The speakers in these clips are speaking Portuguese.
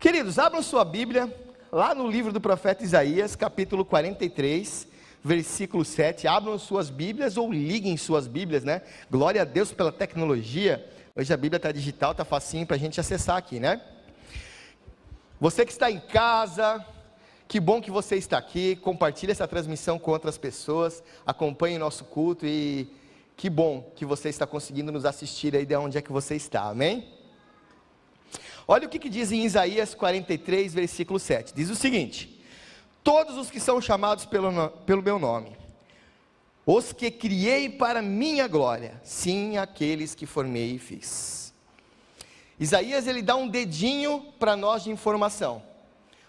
Queridos, abram sua Bíblia lá no livro do profeta Isaías, capítulo 43, versículo 7. Abram suas Bíblias ou liguem suas Bíblias, né? Glória a Deus pela tecnologia. Hoje a Bíblia está digital, está facinho para a gente acessar aqui, né? Você que está em casa, que bom que você está aqui. Compartilhe essa transmissão com outras pessoas. Acompanhe nosso culto e que bom que você está conseguindo nos assistir aí de onde é que você está. Amém? Olha o que, que diz em Isaías 43, versículo 7. Diz o seguinte: Todos os que são chamados pelo, pelo meu nome, os que criei para minha glória, sim, aqueles que formei e fiz. Isaías ele dá um dedinho para nós de informação,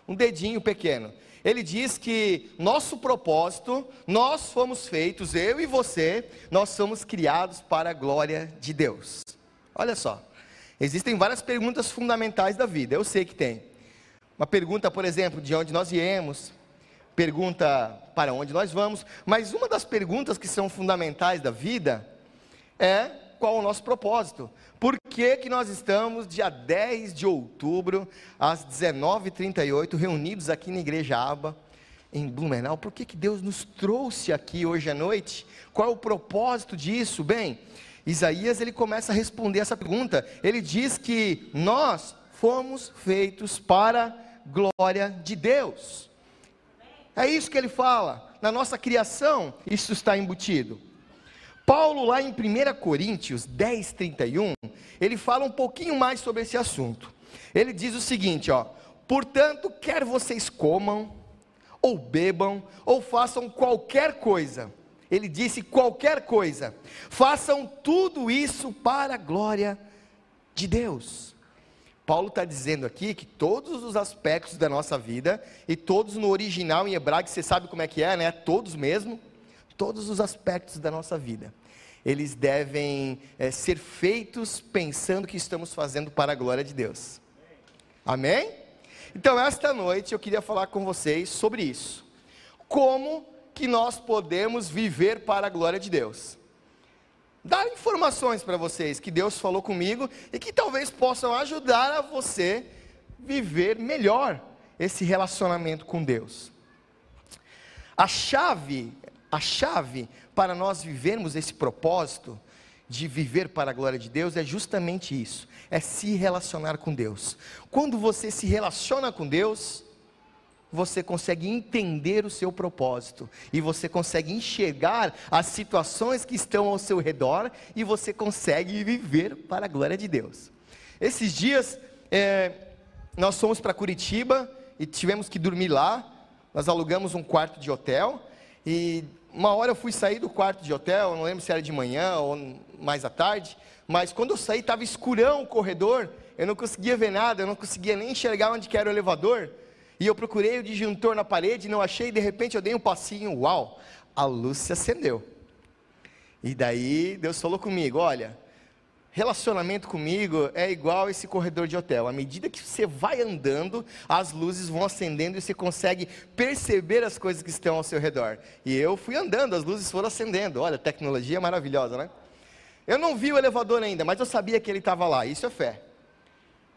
um dedinho pequeno. Ele diz que nosso propósito, nós fomos feitos, eu e você, nós somos criados para a glória de Deus. Olha só. Existem várias perguntas fundamentais da vida, eu sei que tem. Uma pergunta, por exemplo, de onde nós viemos, pergunta para onde nós vamos, mas uma das perguntas que são fundamentais da vida é qual o nosso propósito. Por que, que nós estamos, dia 10 de outubro, às 19h38, reunidos aqui na Igreja Aba, em Blumenau? Por que, que Deus nos trouxe aqui hoje à noite? Qual é o propósito disso? Bem, Isaías ele começa a responder essa pergunta. Ele diz que nós fomos feitos para glória de Deus. É isso que ele fala. Na nossa criação, isso está embutido. Paulo, lá em 1 Coríntios 10, 31, ele fala um pouquinho mais sobre esse assunto. Ele diz o seguinte: ó, portanto, quer vocês comam, ou bebam, ou façam qualquer coisa, ele disse qualquer coisa, façam tudo isso para a glória de Deus. Paulo está dizendo aqui que todos os aspectos da nossa vida, e todos no original em hebraico, você sabe como é que é, né? Todos mesmo, todos os aspectos da nossa vida, eles devem é, ser feitos pensando que estamos fazendo para a glória de Deus. Amém? Então, esta noite eu queria falar com vocês sobre isso. Como que nós podemos viver para a glória de Deus. Dar informações para vocês que Deus falou comigo e que talvez possam ajudar a você viver melhor esse relacionamento com Deus. A chave, a chave para nós vivermos esse propósito de viver para a glória de Deus é justamente isso, é se relacionar com Deus. Quando você se relaciona com Deus, você consegue entender o seu propósito e você consegue enxergar as situações que estão ao seu redor e você consegue viver para a glória de Deus. Esses dias é, nós fomos para Curitiba e tivemos que dormir lá. Nós alugamos um quarto de hotel e uma hora eu fui sair do quarto de hotel, não lembro se era de manhã ou mais à tarde, mas quando eu saí estava escurão o corredor, eu não conseguia ver nada, eu não conseguia nem enxergar onde era o elevador. E eu procurei o disjuntor na parede, não achei, de repente eu dei um passinho, uau, a luz se acendeu. E daí Deus falou comigo: olha, relacionamento comigo é igual esse corredor de hotel. À medida que você vai andando, as luzes vão acendendo e você consegue perceber as coisas que estão ao seu redor. E eu fui andando, as luzes foram acendendo. Olha, tecnologia maravilhosa, né? Eu não vi o elevador ainda, mas eu sabia que ele estava lá. Isso é fé.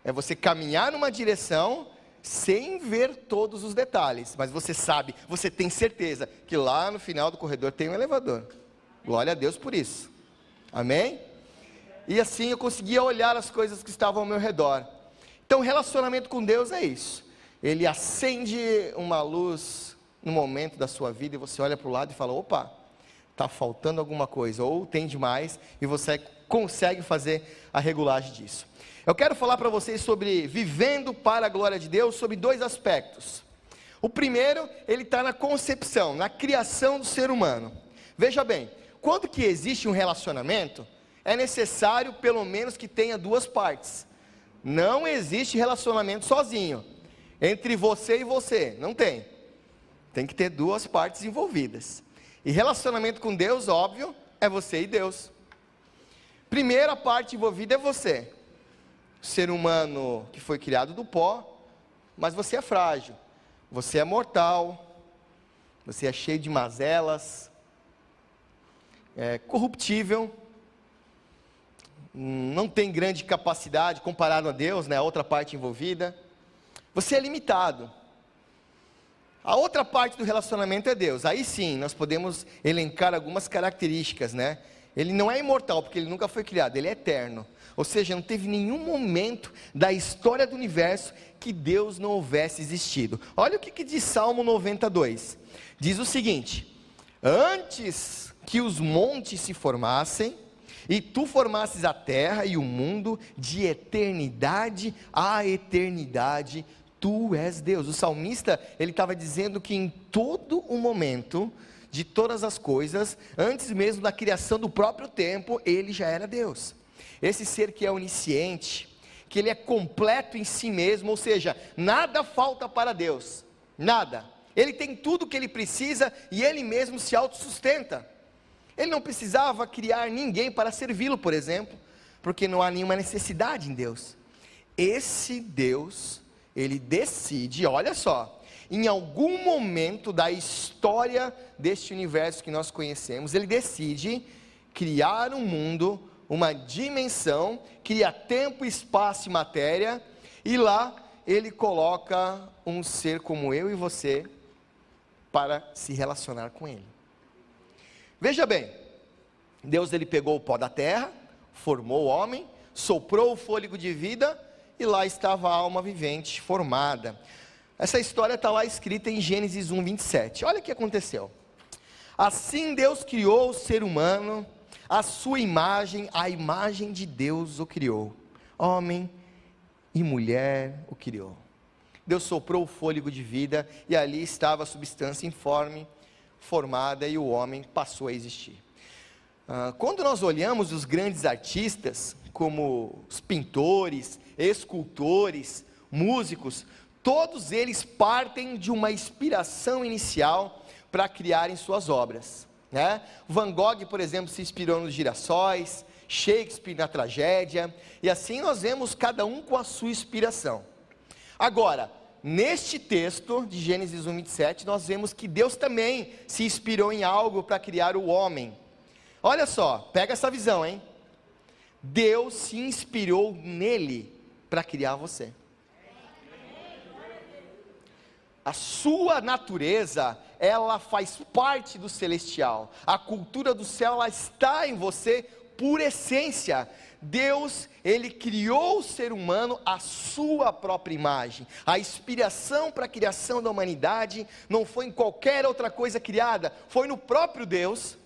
É você caminhar numa direção sem ver todos os detalhes, mas você sabe, você tem certeza que lá no final do corredor tem um elevador. Glória a Deus por isso. Amém? E assim eu conseguia olhar as coisas que estavam ao meu redor. Então, relacionamento com Deus é isso. Ele acende uma luz no momento da sua vida e você olha para o lado e fala: opa, está faltando alguma coisa, ou tem demais, e você consegue fazer a regulagem disso. Eu quero falar para vocês sobre vivendo para a glória de Deus, sobre dois aspectos. O primeiro, ele está na concepção, na criação do ser humano. Veja bem, quando que existe um relacionamento, é necessário pelo menos que tenha duas partes. Não existe relacionamento sozinho, entre você e você, não tem. Tem que ter duas partes envolvidas. E relacionamento com Deus, óbvio, é você e Deus. Primeira parte envolvida é você ser humano que foi criado do pó, mas você é frágil, você é mortal, você é cheio de mazelas, é corruptível, não tem grande capacidade comparado a Deus, né, a outra parte envolvida. Você é limitado. A outra parte do relacionamento é Deus. Aí sim, nós podemos elencar algumas características, né? Ele não é imortal, porque ele nunca foi criado, ele é eterno. Ou seja, não teve nenhum momento da história do universo que Deus não houvesse existido. Olha o que, que diz Salmo 92. Diz o seguinte: Antes que os montes se formassem, e tu formasses a terra e o mundo de eternidade a eternidade, tu és Deus. O salmista, ele estava dizendo que em todo o momento, de todas as coisas, antes mesmo da criação do próprio tempo, ele já era Deus. Esse ser que é onisciente, que ele é completo em si mesmo, ou seja, nada falta para Deus, nada. Ele tem tudo o que ele precisa e ele mesmo se autossustenta. Ele não precisava criar ninguém para servi-lo, por exemplo, porque não há nenhuma necessidade em Deus. Esse Deus, ele decide, olha só, em algum momento da história deste universo que nós conhecemos, ele decide criar um mundo, uma dimensão, cria tempo, espaço e matéria, e lá ele coloca um ser como eu e você para se relacionar com ele. Veja bem, Deus ele pegou o pó da terra, formou o homem, soprou o fôlego de vida e lá estava a alma vivente formada. Essa história está lá escrita em Gênesis 1, 27. Olha o que aconteceu. Assim Deus criou o ser humano, a sua imagem, a imagem de Deus o criou. Homem e mulher o criou. Deus soprou o fôlego de vida e ali estava a substância informe, formada e o homem passou a existir. Ah, quando nós olhamos os grandes artistas, como os pintores, escultores, músicos, Todos eles partem de uma inspiração inicial para criarem suas obras. Né? Van Gogh, por exemplo, se inspirou nos girassóis, Shakespeare na tragédia, e assim nós vemos cada um com a sua inspiração. Agora, neste texto de Gênesis 1, 27, nós vemos que Deus também se inspirou em algo para criar o homem. Olha só, pega essa visão, hein? Deus se inspirou nele para criar você. A sua natureza, ela faz parte do celestial. A cultura do céu, ela está em você por essência. Deus, ele criou o ser humano à sua própria imagem. A inspiração para a criação da humanidade não foi em qualquer outra coisa criada, foi no próprio Deus.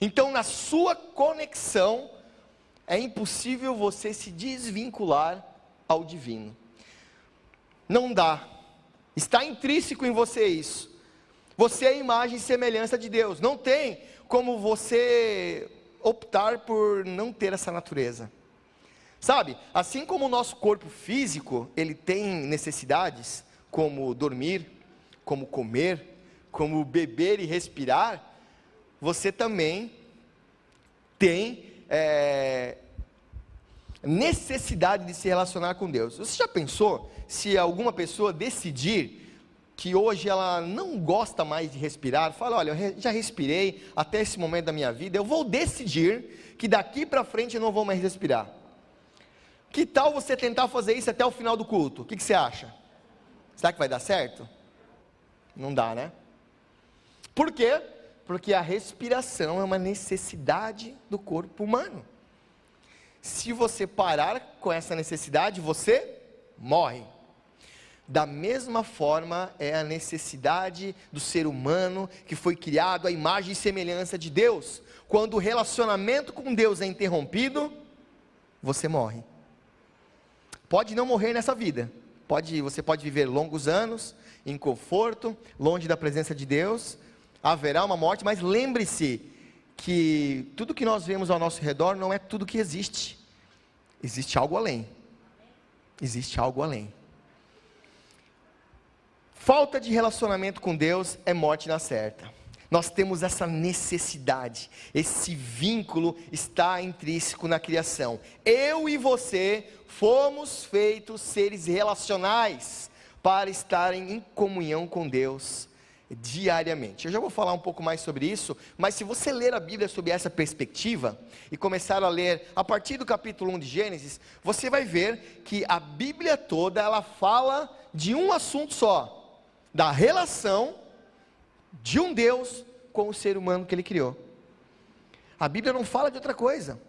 Então, na sua conexão, é impossível você se desvincular ao divino. Não dá Está intrínseco em você isso. Você é imagem e semelhança de Deus. Não tem como você optar por não ter essa natureza. Sabe? Assim como o nosso corpo físico, ele tem necessidades como dormir, como comer, como beber e respirar, você também tem é, necessidade de se relacionar com Deus. Você já pensou se alguma pessoa decidir que hoje ela não gosta mais de respirar, fala: olha, eu já respirei até esse momento da minha vida, eu vou decidir que daqui para frente eu não vou mais respirar. Que tal você tentar fazer isso até o final do culto? O que, que você acha? Será que vai dar certo? Não dá, né? Por quê? Porque a respiração é uma necessidade do corpo humano. Se você parar com essa necessidade, você morre. Da mesma forma é a necessidade do ser humano que foi criado à imagem e semelhança de Deus. Quando o relacionamento com Deus é interrompido, você morre. Pode não morrer nessa vida. Pode, você pode viver longos anos em conforto, longe da presença de Deus. Haverá uma morte, mas lembre-se que tudo que nós vemos ao nosso redor não é tudo que existe. Existe algo além. Existe algo além. Falta de relacionamento com Deus é morte na certa. Nós temos essa necessidade, esse vínculo está intrínseco na criação. Eu e você fomos feitos seres relacionais para estarem em comunhão com Deus diariamente. Eu já vou falar um pouco mais sobre isso, mas se você ler a Bíblia sob essa perspectiva e começar a ler a partir do capítulo 1 de Gênesis, você vai ver que a Bíblia toda ela fala de um assunto só, da relação de um Deus com o ser humano que ele criou. A Bíblia não fala de outra coisa.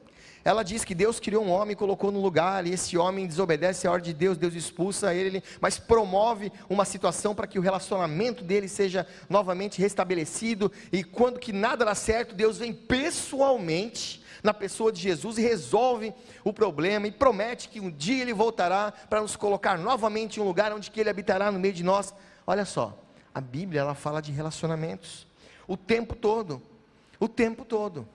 Ela diz que Deus criou um homem e colocou no lugar, e esse homem desobedece a ordem de Deus, Deus expulsa ele, mas promove uma situação para que o relacionamento dele seja novamente restabelecido, e quando que nada dá certo, Deus vem pessoalmente na pessoa de Jesus e resolve o problema e promete que um dia ele voltará para nos colocar novamente em um lugar onde que ele habitará no meio de nós. Olha só, a Bíblia ela fala de relacionamentos o tempo todo, o tempo todo.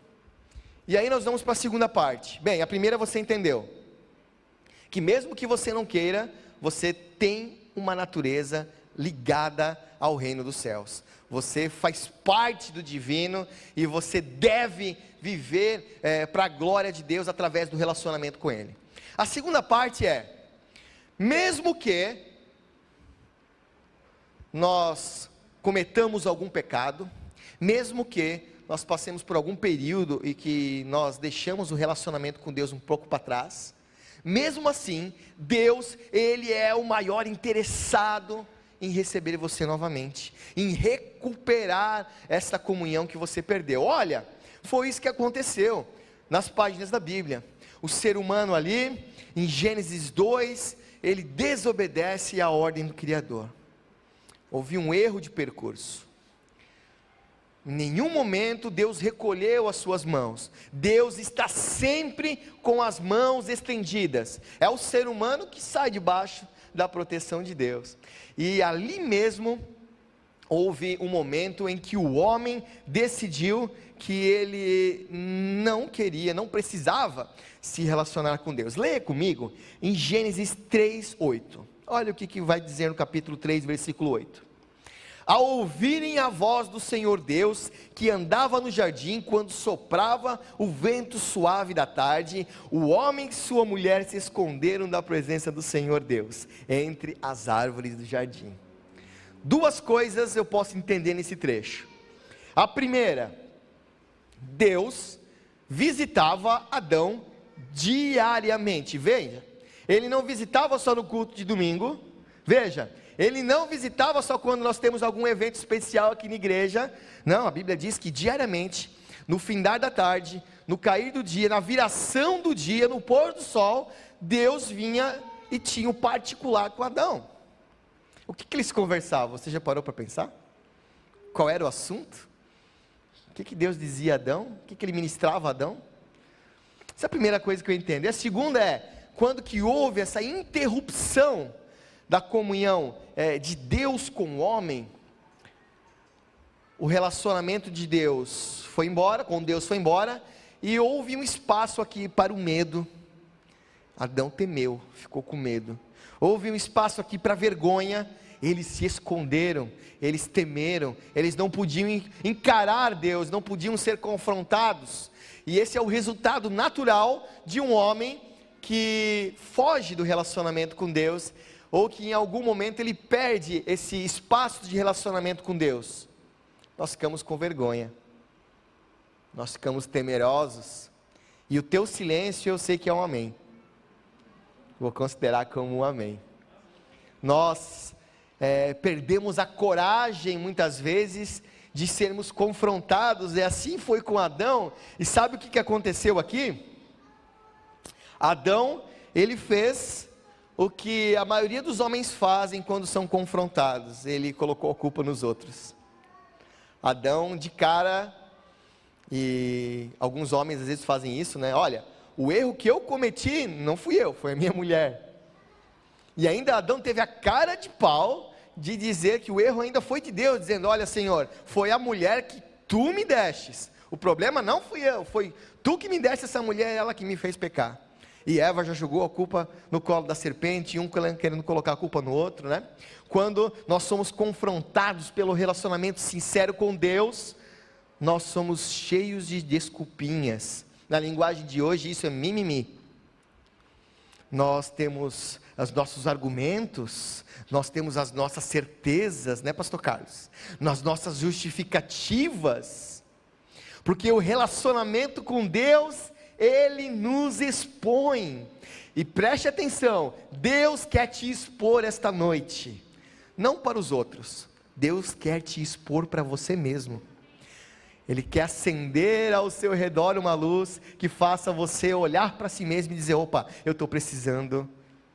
E aí nós vamos para a segunda parte. Bem, a primeira você entendeu. Que mesmo que você não queira, você tem uma natureza ligada ao reino dos céus. Você faz parte do divino e você deve viver é, para a glória de Deus através do relacionamento com Ele. A segunda parte é: mesmo que nós cometamos algum pecado, mesmo que nós passemos por algum período e que nós deixamos o relacionamento com Deus um pouco para trás, mesmo assim, Deus, Ele é o maior interessado em receber você novamente, em recuperar essa comunhão que você perdeu. Olha, foi isso que aconteceu nas páginas da Bíblia. O ser humano ali, em Gênesis 2, ele desobedece à ordem do Criador. Houve um erro de percurso. Em nenhum momento Deus recolheu as suas mãos. Deus está sempre com as mãos estendidas. É o ser humano que sai debaixo da proteção de Deus. E ali mesmo houve um momento em que o homem decidiu que ele não queria, não precisava se relacionar com Deus. Leia comigo em Gênesis 3:8. Olha o que, que vai dizer no capítulo 3, versículo 8 ao ouvirem a voz do Senhor Deus, que andava no jardim quando soprava o vento suave da tarde, o homem e sua mulher se esconderam da presença do Senhor Deus, entre as árvores do jardim. Duas coisas eu posso entender nesse trecho. A primeira, Deus visitava Adão diariamente. Veja, ele não visitava só no culto de domingo. Veja, ele não visitava só quando nós temos algum evento especial aqui na igreja. Não, a Bíblia diz que diariamente, no findar da tarde, no cair do dia, na viração do dia, no pôr do sol, Deus vinha e tinha um particular com Adão. O que, que eles conversavam? Você já parou para pensar? Qual era o assunto? O que, que Deus dizia a Adão? O que, que ele ministrava a Adão? Essa é a primeira coisa que eu entendo. E a segunda é, quando que houve essa interrupção da comunhão é, de Deus com o homem, o relacionamento de Deus foi embora, com Deus foi embora, e houve um espaço aqui para o medo. Adão temeu, ficou com medo. Houve um espaço aqui para vergonha, eles se esconderam, eles temeram, eles não podiam encarar Deus, não podiam ser confrontados. E esse é o resultado natural de um homem que foge do relacionamento com Deus ou que em algum momento ele perde esse espaço de relacionamento com Deus, nós ficamos com vergonha, nós ficamos temerosos, e o teu silêncio eu sei que é um amém, vou considerar como um amém. Nós é, perdemos a coragem muitas vezes de sermos confrontados, e assim foi com Adão, e sabe o que, aconteceu aqui? Adão, ele fez o que a maioria dos homens fazem quando são confrontados. Ele colocou a culpa nos outros. Adão, de cara, e alguns homens às vezes fazem isso, né? Olha, o erro que eu cometi não fui eu, foi a minha mulher. E ainda Adão teve a cara de pau de dizer que o erro ainda foi de Deus, dizendo: Olha, Senhor, foi a mulher que tu me destes. O problema não fui eu, foi tu que me deste essa mulher, ela que me fez pecar. E Eva já jogou a culpa no colo da serpente, e um querendo colocar a culpa no outro, né? Quando nós somos confrontados pelo relacionamento sincero com Deus, nós somos cheios de desculpinhas. Na linguagem de hoje, isso é mimimi. Nós temos os nossos argumentos, nós temos as nossas certezas, né, Pastor Carlos? Nas nossas justificativas, porque o relacionamento com Deus, ele nos expõe. E preste atenção: Deus quer te expor esta noite, não para os outros, Deus quer te expor para você mesmo. Ele quer acender ao seu redor uma luz que faça você olhar para si mesmo e dizer: opa, eu estou precisando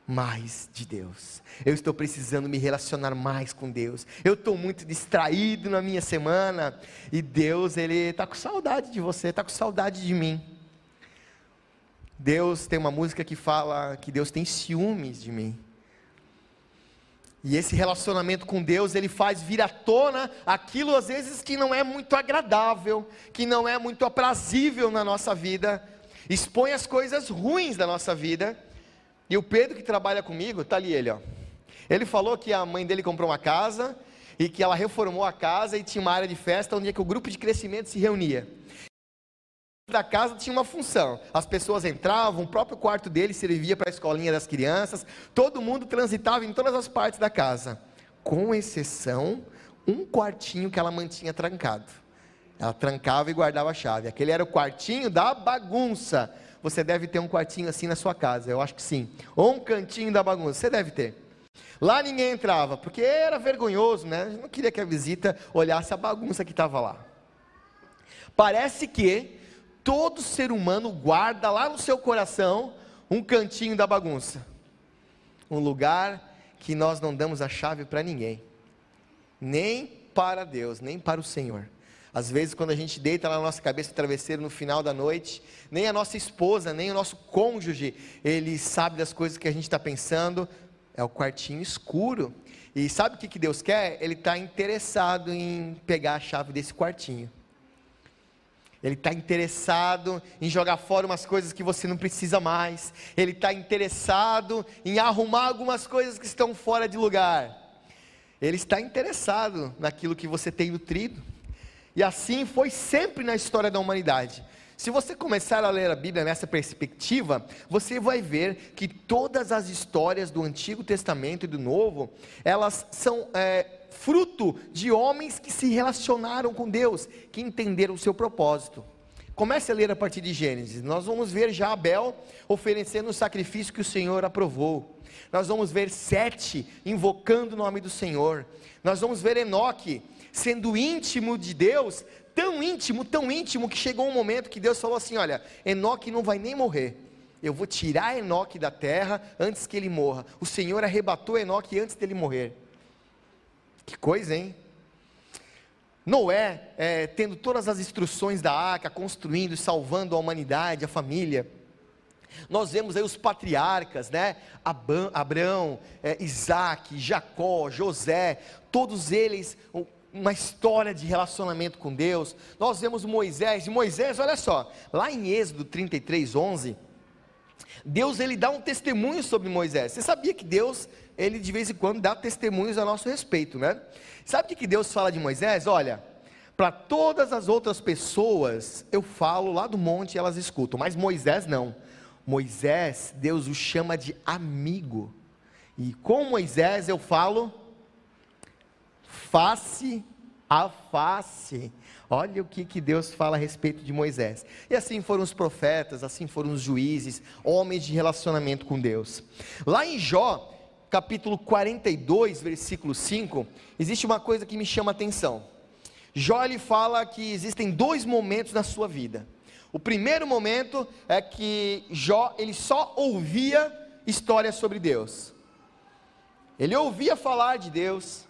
mais de Deus. Eu estou precisando me relacionar mais com Deus. Eu estou muito distraído na minha semana e Deus ele está com saudade de você, está com saudade de mim. Deus tem uma música que fala que Deus tem ciúmes de mim. E esse relacionamento com Deus, ele faz vir à tona aquilo às vezes que não é muito agradável, que não é muito aprazível na nossa vida, expõe as coisas ruins da nossa vida. E o Pedro que trabalha comigo, está ali ele, ó. Ele falou que a mãe dele comprou uma casa e que ela reformou a casa e tinha uma área de festa onde é que o grupo de crescimento se reunia da casa tinha uma função. As pessoas entravam, o próprio quarto dele servia para a escolinha das crianças, todo mundo transitava em todas as partes da casa, com exceção um quartinho que ela mantinha trancado. Ela trancava e guardava a chave. Aquele era o quartinho da bagunça. Você deve ter um quartinho assim na sua casa, eu acho que sim. Ou um cantinho da bagunça, você deve ter. Lá ninguém entrava, porque era vergonhoso, né? Eu não queria que a visita olhasse a bagunça que estava lá. Parece que todo ser humano guarda lá no seu coração um cantinho da bagunça. Um lugar que nós não damos a chave para ninguém. Nem para Deus, nem para o Senhor. Às vezes, quando a gente deita na nossa cabeça travesseiro no final da noite, nem a nossa esposa, nem o nosso cônjuge, ele sabe das coisas que a gente está pensando. É o quartinho escuro. E sabe o que, que Deus quer? Ele está interessado em pegar a chave desse quartinho. Ele está interessado em jogar fora umas coisas que você não precisa mais. Ele está interessado em arrumar algumas coisas que estão fora de lugar. Ele está interessado naquilo que você tem nutrido. E assim foi sempre na história da humanidade. Se você começar a ler a Bíblia nessa perspectiva, você vai ver que todas as histórias do Antigo Testamento e do Novo, elas são é, fruto de homens que se relacionaram com Deus, que entenderam o seu propósito. Comece a ler a partir de Gênesis. Nós vamos ver já Abel oferecendo o sacrifício que o Senhor aprovou. Nós vamos ver Sete invocando o nome do Senhor. Nós vamos ver Enoque sendo íntimo de Deus, tão íntimo, tão íntimo que chegou um momento que Deus falou assim: "Olha, Enoque não vai nem morrer. Eu vou tirar Enoque da terra antes que ele morra". O Senhor arrebatou Enoque antes dele morrer. Que coisa, hein? Noé, é, tendo todas as instruções da arca, construindo e salvando a humanidade, a família. Nós vemos aí os patriarcas, né? Abraão, é, Isaac, Jacó, José, todos eles uma história de relacionamento com Deus. Nós vemos Moisés, e Moisés, olha só, lá em Êxodo 33, 11, Deus ele dá um testemunho sobre Moisés. Você sabia que Deus, ele de vez em quando dá testemunhos a nosso respeito, né? Sabe o que Deus fala de Moisés? Olha, para todas as outras pessoas eu falo lá do monte e elas escutam, mas Moisés não. Moisés, Deus o chama de amigo. E com Moisés eu falo face a face. Olha o que, que Deus fala a respeito de Moisés. E assim foram os profetas, assim foram os juízes, homens de relacionamento com Deus. Lá em Jó, capítulo 42, versículo 5, existe uma coisa que me chama a atenção. Jó ele fala que existem dois momentos na sua vida. O primeiro momento é que Jó ele só ouvia histórias sobre Deus. Ele ouvia falar de Deus,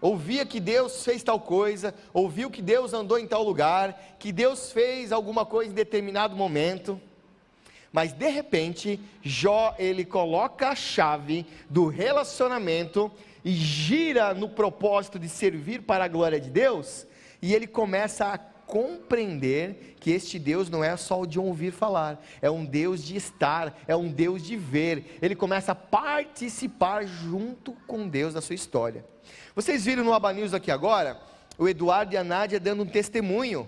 ouvia que Deus fez tal coisa, ouviu que Deus andou em tal lugar, que Deus fez alguma coisa em determinado momento. Mas de repente, Jó ele coloca a chave do relacionamento e gira no propósito de servir para a glória de Deus, e ele começa a compreender que este Deus não é só o de ouvir falar, é um Deus de estar, é um Deus de ver. Ele começa a participar junto com Deus da sua história. Vocês viram no Aba News aqui agora, o Eduardo e a Nádia dando um testemunho.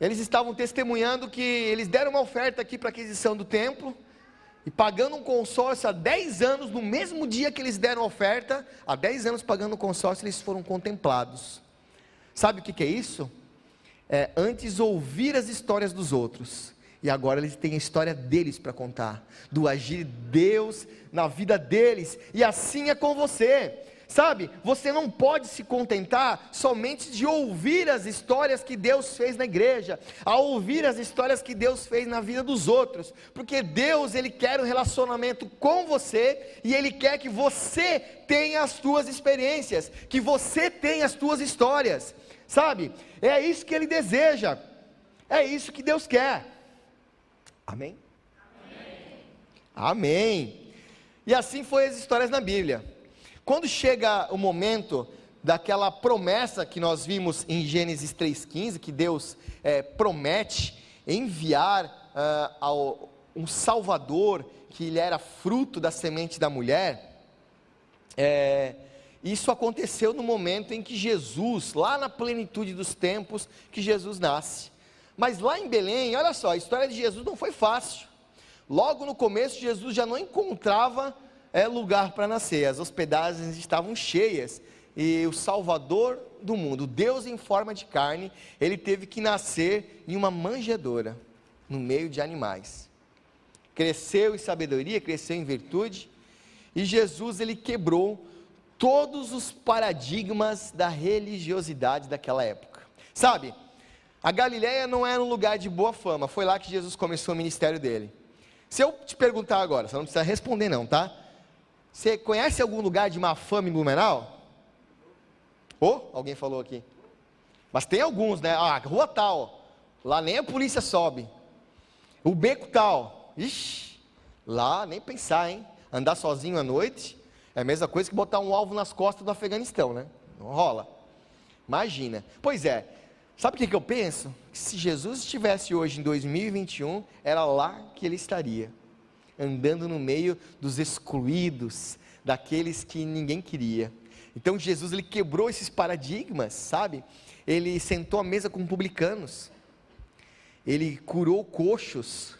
Eles estavam testemunhando que eles deram uma oferta aqui para aquisição do templo, e pagando um consórcio há 10 anos, no mesmo dia que eles deram a oferta, há 10 anos pagando o consórcio, eles foram contemplados. Sabe o que, que é isso? É antes ouvir as histórias dos outros, e agora eles têm a história deles para contar, do agir de Deus na vida deles, e assim é com você. Sabe, você não pode se contentar somente de ouvir as histórias que Deus fez na igreja, a ouvir as histórias que Deus fez na vida dos outros, porque Deus, Ele quer um relacionamento com você e Ele quer que você tenha as suas experiências, que você tenha as suas histórias, sabe, é isso que Ele deseja, é isso que Deus quer, amém? Amém. amém. E assim foi as histórias na Bíblia. Quando chega o momento daquela promessa que nós vimos em Gênesis 3,15, que Deus é, promete enviar uh, ao, um Salvador, que ele era fruto da semente da mulher, é, isso aconteceu no momento em que Jesus, lá na plenitude dos tempos, que Jesus nasce. Mas lá em Belém, olha só, a história de Jesus não foi fácil. Logo no começo, Jesus já não encontrava é lugar para nascer. As hospedagens estavam cheias e o Salvador do mundo, Deus em forma de carne, ele teve que nascer em uma manjedoura, no meio de animais. Cresceu em sabedoria, cresceu em virtude, e Jesus ele quebrou todos os paradigmas da religiosidade daquela época. Sabe? A Galileia não era um lugar de boa fama, foi lá que Jesus começou o ministério dele. Se eu te perguntar agora, você não precisa responder não, tá? Você conhece algum lugar de má fama em Blumenau? Oh, alguém falou aqui. Mas tem alguns, né? Ah, rua tal. Lá nem a polícia sobe. O beco tal. Ixi, lá nem pensar, hein? Andar sozinho à noite é a mesma coisa que botar um alvo nas costas do Afeganistão, né? Não rola. Imagina. Pois é. Sabe o que, que eu penso? Que se Jesus estivesse hoje em 2021, era lá que ele estaria andando no meio dos excluídos, daqueles que ninguém queria. Então Jesus ele quebrou esses paradigmas, sabe? Ele sentou à mesa com publicanos, ele curou coxos,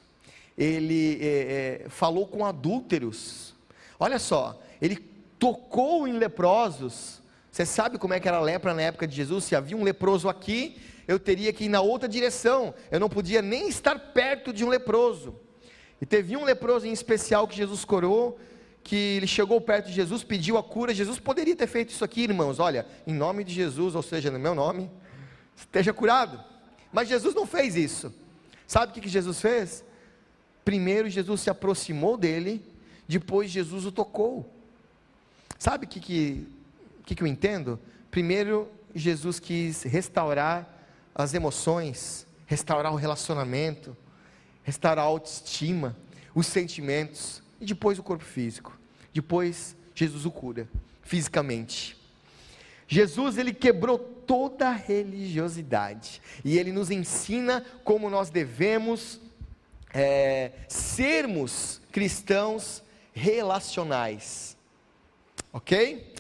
ele é, é, falou com adúlteros. Olha só, ele tocou em leprosos. Você sabe como é que era a lepra na época de Jesus? Se havia um leproso aqui, eu teria que ir na outra direção. Eu não podia nem estar perto de um leproso. E teve um leproso em especial que Jesus curou, que ele chegou perto de Jesus, pediu a cura. Jesus poderia ter feito isso aqui, irmãos. Olha, em nome de Jesus, ou seja, no meu nome, esteja curado. Mas Jesus não fez isso. Sabe o que, Jesus fez? Primeiro Jesus se aproximou dele, depois Jesus o tocou. Sabe o que, que, que, que eu entendo? Primeiro Jesus quis restaurar as emoções, restaurar o relacionamento restaurar a autoestima, os sentimentos e depois o corpo físico. Depois Jesus o cura fisicamente. Jesus ele quebrou toda a religiosidade e ele nos ensina como nós devemos é, sermos cristãos relacionais, ok?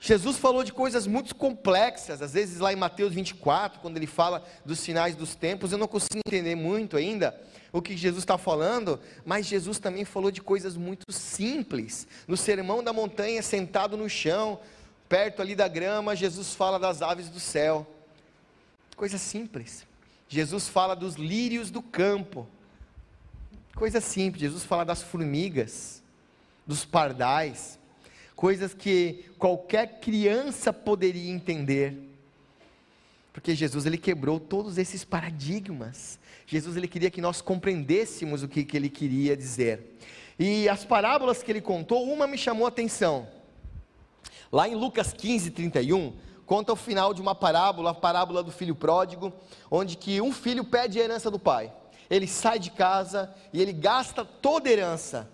Jesus falou de coisas muito complexas, às vezes lá em Mateus 24, quando ele fala dos sinais dos tempos, eu não consigo entender muito ainda, o que Jesus está falando, mas Jesus também falou de coisas muito simples. No sermão da montanha, sentado no chão, perto ali da grama, Jesus fala das aves do céu. Coisa simples. Jesus fala dos lírios do campo. Coisa simples. Jesus fala das formigas, dos pardais. Coisas que qualquer criança poderia entender. Porque Jesus ele quebrou todos esses paradigmas. Jesus ele queria que nós compreendêssemos o que, que ele queria dizer. E as parábolas que ele contou, uma me chamou a atenção. Lá em Lucas 15, 31, conta o final de uma parábola, a parábola do filho pródigo, onde que um filho pede a herança do pai. Ele sai de casa e ele gasta toda a herança.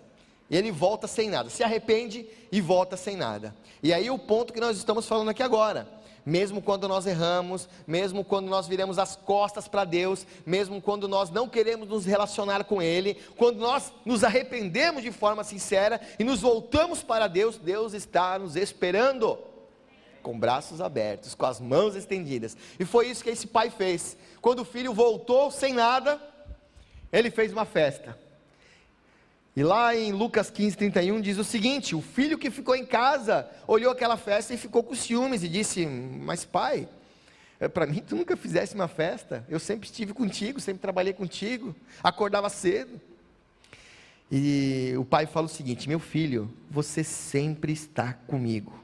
E ele volta sem nada, se arrepende e volta sem nada. E aí o ponto que nós estamos falando aqui agora mesmo quando nós erramos, mesmo quando nós viramos as costas para Deus, mesmo quando nós não queremos nos relacionar com Ele, quando nós nos arrependemos de forma sincera e nos voltamos para Deus, Deus está nos esperando, com braços abertos, com as mãos estendidas. E foi isso que esse pai fez. Quando o filho voltou sem nada, ele fez uma festa. E lá em Lucas 15, 31 diz o seguinte: O filho que ficou em casa olhou aquela festa e ficou com ciúmes e disse: Mas pai, é, para mim tu nunca fizesse uma festa, eu sempre estive contigo, sempre trabalhei contigo, acordava cedo. E o pai fala o seguinte: Meu filho, você sempre está comigo,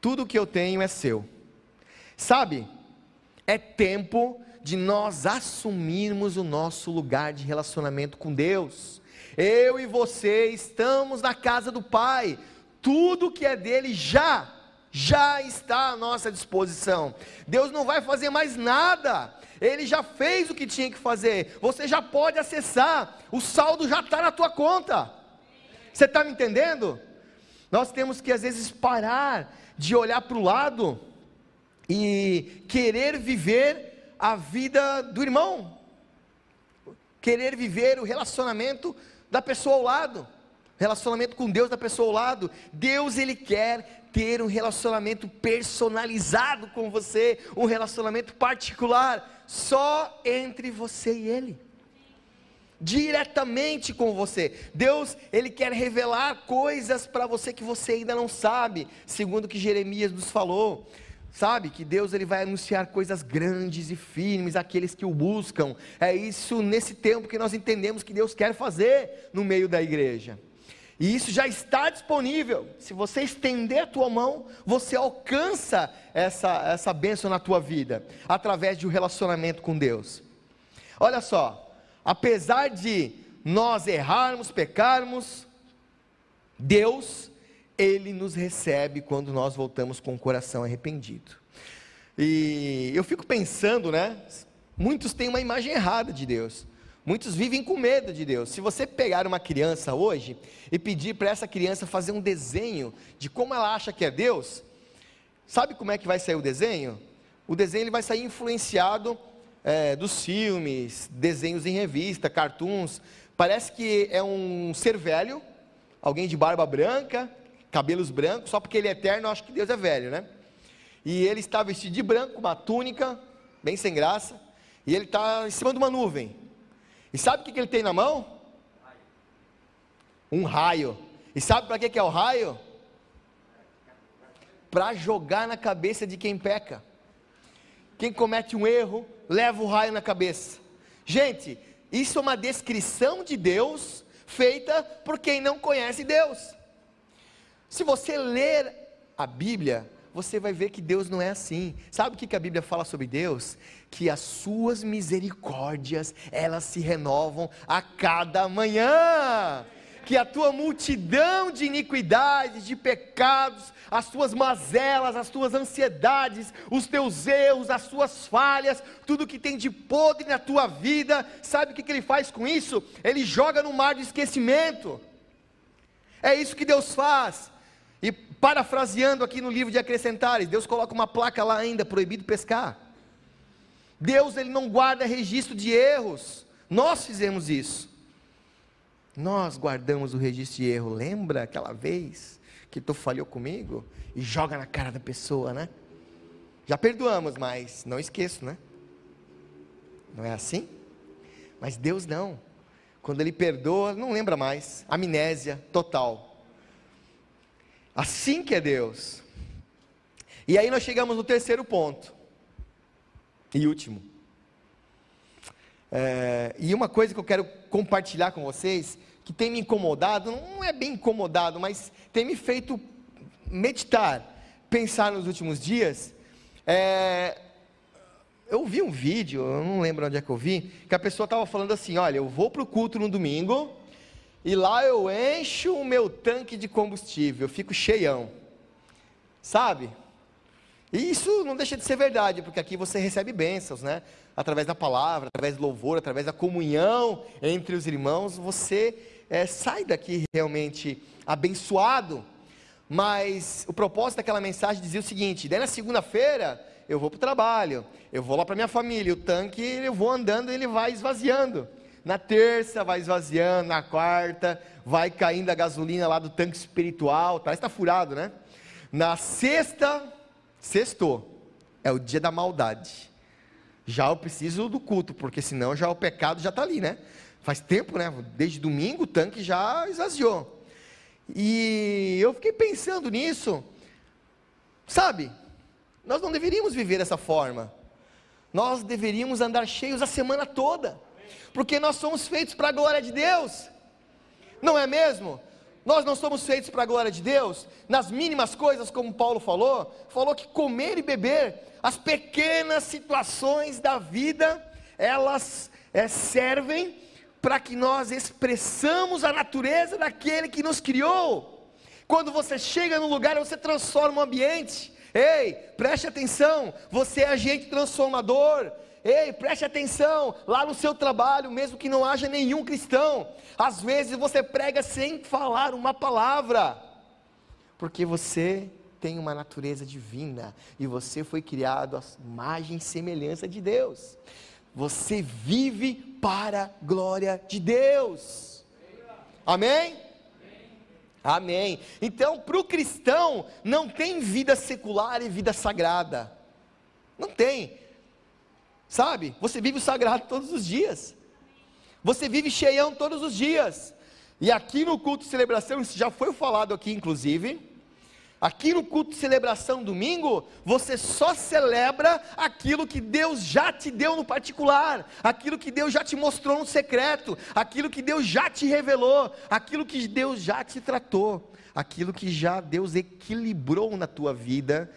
tudo que eu tenho é seu. Sabe, é tempo de nós assumirmos o nosso lugar de relacionamento com Deus. Eu e você estamos na casa do Pai, tudo que é dele já, já está à nossa disposição. Deus não vai fazer mais nada, ele já fez o que tinha que fazer, você já pode acessar, o saldo já está na tua conta. Você está me entendendo? Nós temos que às vezes parar de olhar para o lado e querer viver a vida do irmão, querer viver o relacionamento da pessoa ao lado, relacionamento com Deus da pessoa ao lado. Deus ele quer ter um relacionamento personalizado com você, um relacionamento particular só entre você e ele. Diretamente com você. Deus, ele quer revelar coisas para você que você ainda não sabe, segundo o que Jeremias nos falou. Sabe que Deus ele vai anunciar coisas grandes e firmes àqueles que o buscam. É isso nesse tempo que nós entendemos que Deus quer fazer no meio da igreja. E isso já está disponível. Se você estender a tua mão, você alcança essa, essa bênção na tua vida, através de um relacionamento com Deus. Olha só, apesar de nós errarmos, pecarmos, Deus ele nos recebe quando nós voltamos com o coração arrependido. E eu fico pensando, né? Muitos têm uma imagem errada de Deus. Muitos vivem com medo de Deus. Se você pegar uma criança hoje e pedir para essa criança fazer um desenho de como ela acha que é Deus, sabe como é que vai sair o desenho? O desenho ele vai sair influenciado é, dos filmes, desenhos em revista, cartoons. Parece que é um ser velho, alguém de barba branca, cabelos brancos, só porque ele é eterno, eu acho que Deus é velho, né? E ele está vestido de branco, uma túnica, bem sem graça, e ele está em cima de uma nuvem. E sabe o que, ele tem na mão? Um raio. E sabe para que é o raio? Para jogar na cabeça de quem peca. Quem comete um erro, leva o raio na cabeça. Gente, isso é uma descrição de Deus feita por quem não conhece Deus. Se você ler a Bíblia, você vai ver que Deus não é assim. Sabe o que a Bíblia fala sobre Deus? Que as suas misericórdias, elas se renovam a cada manhã. Que a tua multidão de iniquidades, de pecados, as tuas mazelas, as tuas ansiedades, os teus erros, as suas falhas, tudo que tem de podre na tua vida, sabe o que, ele faz com isso? Ele joga no mar de esquecimento. É isso que Deus faz. E parafraseando aqui no livro de Acrescentares, Deus coloca uma placa lá ainda, proibido pescar. Deus ele não guarda registro de erros. Nós fizemos isso. Nós guardamos o registro de erro. Lembra aquela vez que tu falhou comigo e joga na cara da pessoa, né? Já perdoamos, mas não esqueço, né? Não é assim? Mas Deus não. Quando ele perdoa, não lembra mais. Amnésia total. Assim que é Deus. E aí nós chegamos no terceiro ponto. E último. É, e uma coisa que eu quero compartilhar com vocês, que tem me incomodado, não é bem incomodado, mas tem me feito meditar, pensar nos últimos dias. É, eu vi um vídeo, eu não lembro onde é que eu vi, que a pessoa estava falando assim: olha, eu vou para o culto no domingo, e lá eu encho o meu tanque de combustível, eu fico cheião. Sabe? E isso não deixa de ser verdade, porque aqui você recebe bênçãos, né? Através da palavra, através do louvor, através da comunhão entre os irmãos, você é, sai daqui realmente abençoado. Mas o propósito daquela mensagem dizia o seguinte: daí na segunda-feira eu vou para o trabalho, eu vou lá para minha família, o tanque eu vou andando e ele vai esvaziando. Na terça vai esvaziando, na quarta vai caindo a gasolina lá do tanque espiritual, parece que está furado, né? Na sexta, sextou, é o dia da maldade. Já eu preciso do culto, porque senão já o pecado já está ali, né? Faz tempo, né? Desde domingo o tanque já esvaziou. E eu fiquei pensando nisso. Sabe? Nós não deveríamos viver dessa forma. Nós deveríamos andar cheios a semana toda. Porque nós somos feitos para a glória de Deus. Não é mesmo? Nós não somos feitos para a glória de Deus, nas mínimas coisas, como Paulo falou, falou que comer e beber, as pequenas situações da vida, elas é, servem para que nós expressamos a natureza daquele que nos criou. Quando você chega no lugar, você transforma o ambiente. Ei, preste atenção, você é agente transformador. Ei, preste atenção, lá no seu trabalho, mesmo que não haja nenhum cristão, às vezes você prega sem falar uma palavra, porque você tem uma natureza divina e você foi criado à imagem e semelhança de Deus. Você vive para a glória de Deus. Amém? Amém. Então, para o cristão, não tem vida secular e vida sagrada. Não tem. Sabe? Você vive o sagrado todos os dias. Você vive cheião todos os dias. E aqui no culto de celebração, isso já foi falado aqui, inclusive. Aqui no culto de celebração domingo, você só celebra aquilo que Deus já te deu no particular, aquilo que Deus já te mostrou no secreto, aquilo que Deus já te revelou, aquilo que Deus já te tratou, aquilo que já Deus equilibrou na tua vida.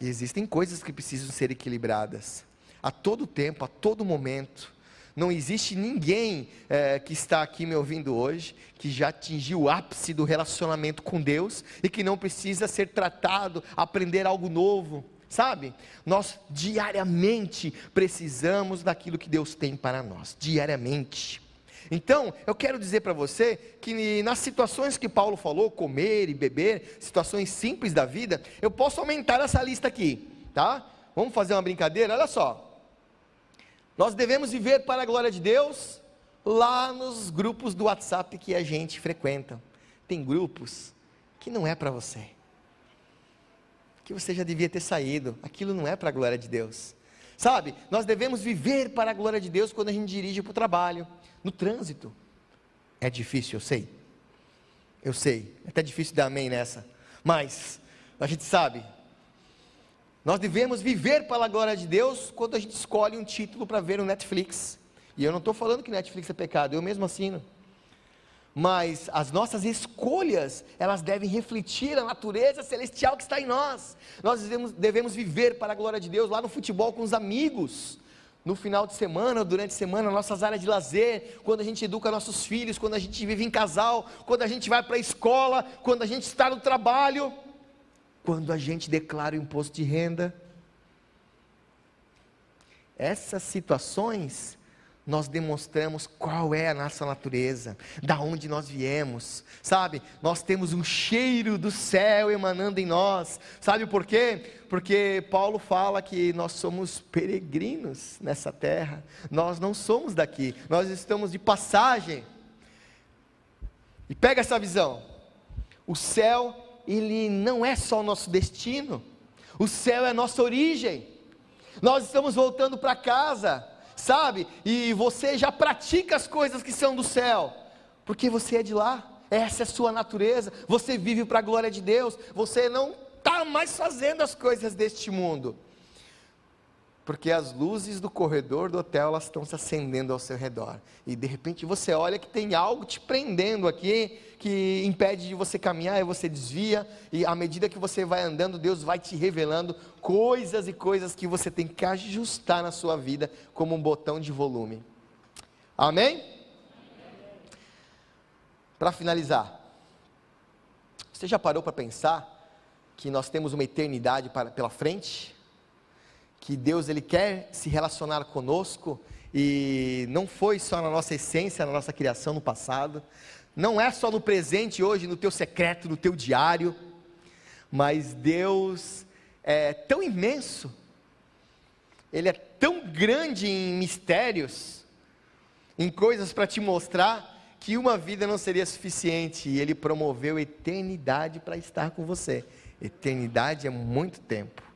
E existem coisas que precisam ser equilibradas a todo tempo, a todo momento. Não existe ninguém é, que está aqui me ouvindo hoje que já atingiu o ápice do relacionamento com Deus e que não precisa ser tratado, aprender algo novo, sabe? Nós diariamente precisamos daquilo que Deus tem para nós, diariamente. Então, eu quero dizer para você que nas situações que Paulo falou, comer e beber, situações simples da vida, eu posso aumentar essa lista aqui, tá? Vamos fazer uma brincadeira? Olha só. Nós devemos viver para a glória de Deus lá nos grupos do WhatsApp que a gente frequenta. Tem grupos que não é para você. Que você já devia ter saído. Aquilo não é para a glória de Deus. Sabe? Nós devemos viver para a glória de Deus quando a gente dirige para o trabalho, no trânsito. É difícil, eu sei. Eu sei. É até difícil dar amém nessa. Mas a gente sabe, nós devemos viver para a glória de Deus quando a gente escolhe um título para ver no Netflix. E eu não estou falando que Netflix é pecado, eu mesmo assino. Mas as nossas escolhas, elas devem refletir a natureza celestial que está em nós. Nós devemos, devemos viver para a glória de Deus lá no futebol com os amigos, no final de semana, durante a semana, nossas áreas de lazer, quando a gente educa nossos filhos, quando a gente vive em casal, quando a gente vai para a escola, quando a gente está no trabalho quando a gente declara o imposto de renda. Essas situações nós demonstramos qual é a nossa natureza, da onde nós viemos, sabe? Nós temos um cheiro do céu emanando em nós, sabe por quê? Porque Paulo fala que nós somos peregrinos nessa terra, nós não somos daqui, nós estamos de passagem. E pega essa visão: o céu ele não é só o nosso destino, o céu é a nossa origem. Nós estamos voltando para casa, sabe? E você já pratica as coisas que são do céu, porque você é de lá. Essa é a sua natureza. Você vive para a glória de Deus. Você não está mais fazendo as coisas deste mundo porque as luzes do corredor do hotel elas estão se acendendo ao seu redor. E de repente você olha que tem algo te prendendo aqui, que impede de você caminhar, e você desvia, e à medida que você vai andando, Deus vai te revelando coisas e coisas que você tem que ajustar na sua vida como um botão de volume. Amém? Para finalizar, você já parou para pensar que nós temos uma eternidade para, pela frente? Que Deus ele quer se relacionar conosco e não foi só na nossa essência, na nossa criação no passado, não é só no presente hoje, no teu secreto, no teu diário, mas Deus é tão imenso, Ele é tão grande em mistérios, em coisas para te mostrar, que uma vida não seria suficiente, e Ele promoveu eternidade para estar com você. Eternidade é muito tempo.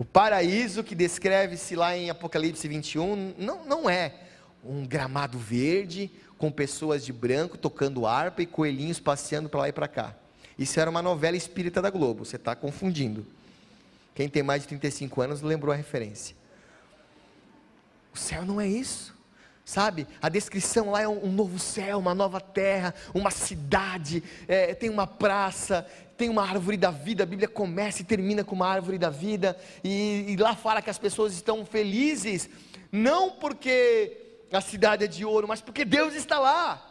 O paraíso que descreve-se lá em Apocalipse 21 não, não é um gramado verde, com pessoas de branco tocando harpa e coelhinhos passeando para lá e para cá. Isso era uma novela espírita da Globo, você está confundindo. Quem tem mais de 35 anos lembrou a referência. O céu não é isso. Sabe, a descrição lá é um, um novo céu, uma nova terra, uma cidade, é, tem uma praça, tem uma árvore da vida. A Bíblia começa e termina com uma árvore da vida, e, e lá fala que as pessoas estão felizes, não porque a cidade é de ouro, mas porque Deus está lá.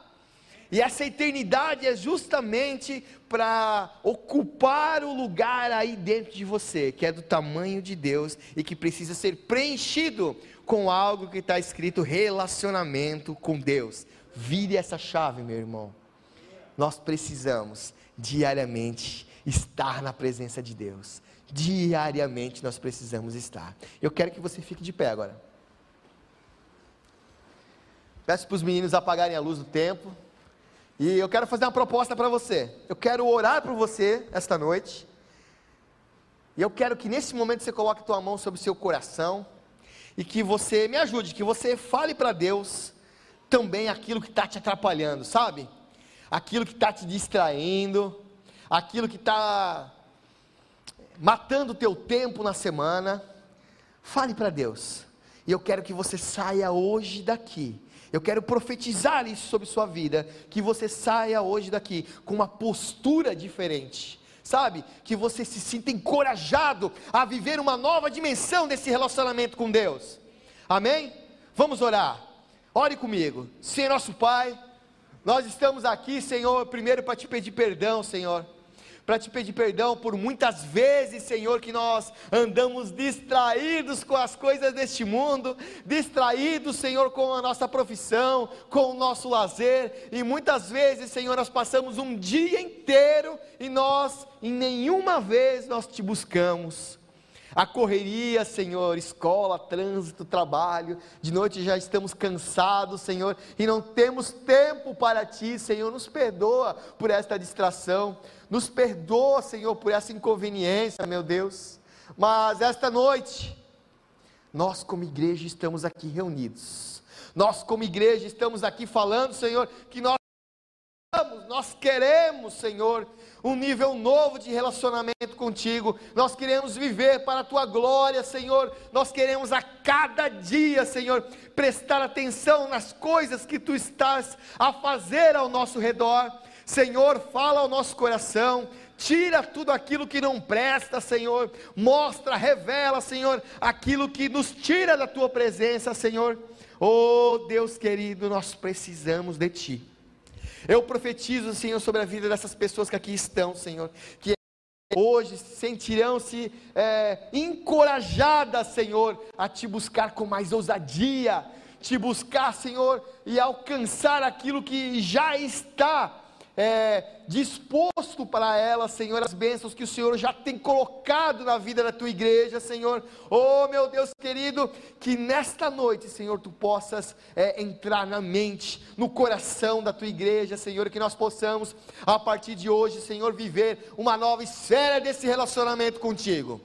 E essa eternidade é justamente para ocupar o lugar aí dentro de você, que é do tamanho de Deus e que precisa ser preenchido com algo que está escrito relacionamento com Deus. Vire essa chave, meu irmão. Nós precisamos diariamente estar na presença de Deus. Diariamente nós precisamos estar. Eu quero que você fique de pé agora. Peço para os meninos apagarem a luz do templo. E eu quero fazer uma proposta para você. Eu quero orar por você esta noite. E eu quero que nesse momento você coloque tua mão sobre o seu coração e que você me ajude, que você fale para Deus também aquilo que está te atrapalhando, sabe? Aquilo que está te distraindo, aquilo que está matando o teu tempo na semana. Fale para Deus. E eu quero que você saia hoje daqui eu quero profetizar isso sobre sua vida, que você saia hoje daqui com uma postura diferente. Sabe? Que você se sinta encorajado a viver uma nova dimensão desse relacionamento com Deus. Amém? Vamos orar. Ore comigo. Senhor nosso Pai, nós estamos aqui, Senhor, primeiro para te pedir perdão, Senhor para te pedir perdão por muitas vezes, Senhor, que nós andamos distraídos com as coisas deste mundo, distraídos, Senhor, com a nossa profissão, com o nosso lazer, e muitas vezes, Senhor, nós passamos um dia inteiro e nós, em nenhuma vez, nós te buscamos. A correria, Senhor, escola, trânsito, trabalho, de noite já estamos cansados, Senhor, e não temos tempo para Ti, Senhor, nos perdoa por esta distração. Nos perdoa, Senhor, por essa inconveniência, meu Deus. Mas esta noite, nós como igreja estamos aqui reunidos. Nós como igreja estamos aqui falando, Senhor, que nós nós queremos, Senhor, um nível novo de relacionamento contigo. Nós queremos viver para a tua glória, Senhor. Nós queremos a cada dia, Senhor, prestar atenção nas coisas que tu estás a fazer ao nosso redor. Senhor, fala ao nosso coração, tira tudo aquilo que não presta, Senhor, mostra, revela, Senhor, aquilo que nos tira da tua presença, Senhor. Oh Deus querido, nós precisamos de Ti. Eu profetizo, Senhor, sobre a vida dessas pessoas que aqui estão, Senhor, que hoje sentirão-se é, encorajadas, Senhor, a Te buscar com mais ousadia, te buscar, Senhor, e alcançar aquilo que já está é, disposto para ela, Senhor, as bênçãos que o Senhor já tem colocado na vida da tua igreja, Senhor. Oh, meu Deus querido, que nesta noite, Senhor, tu possas é, entrar na mente, no coração da tua igreja, Senhor, que nós possamos, a partir de hoje, Senhor, viver uma nova esfera desse relacionamento contigo.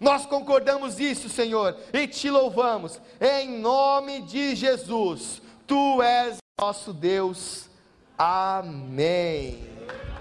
Nós concordamos isso, Senhor, e te louvamos, em nome de Jesus. Tu és nosso Deus. Amém.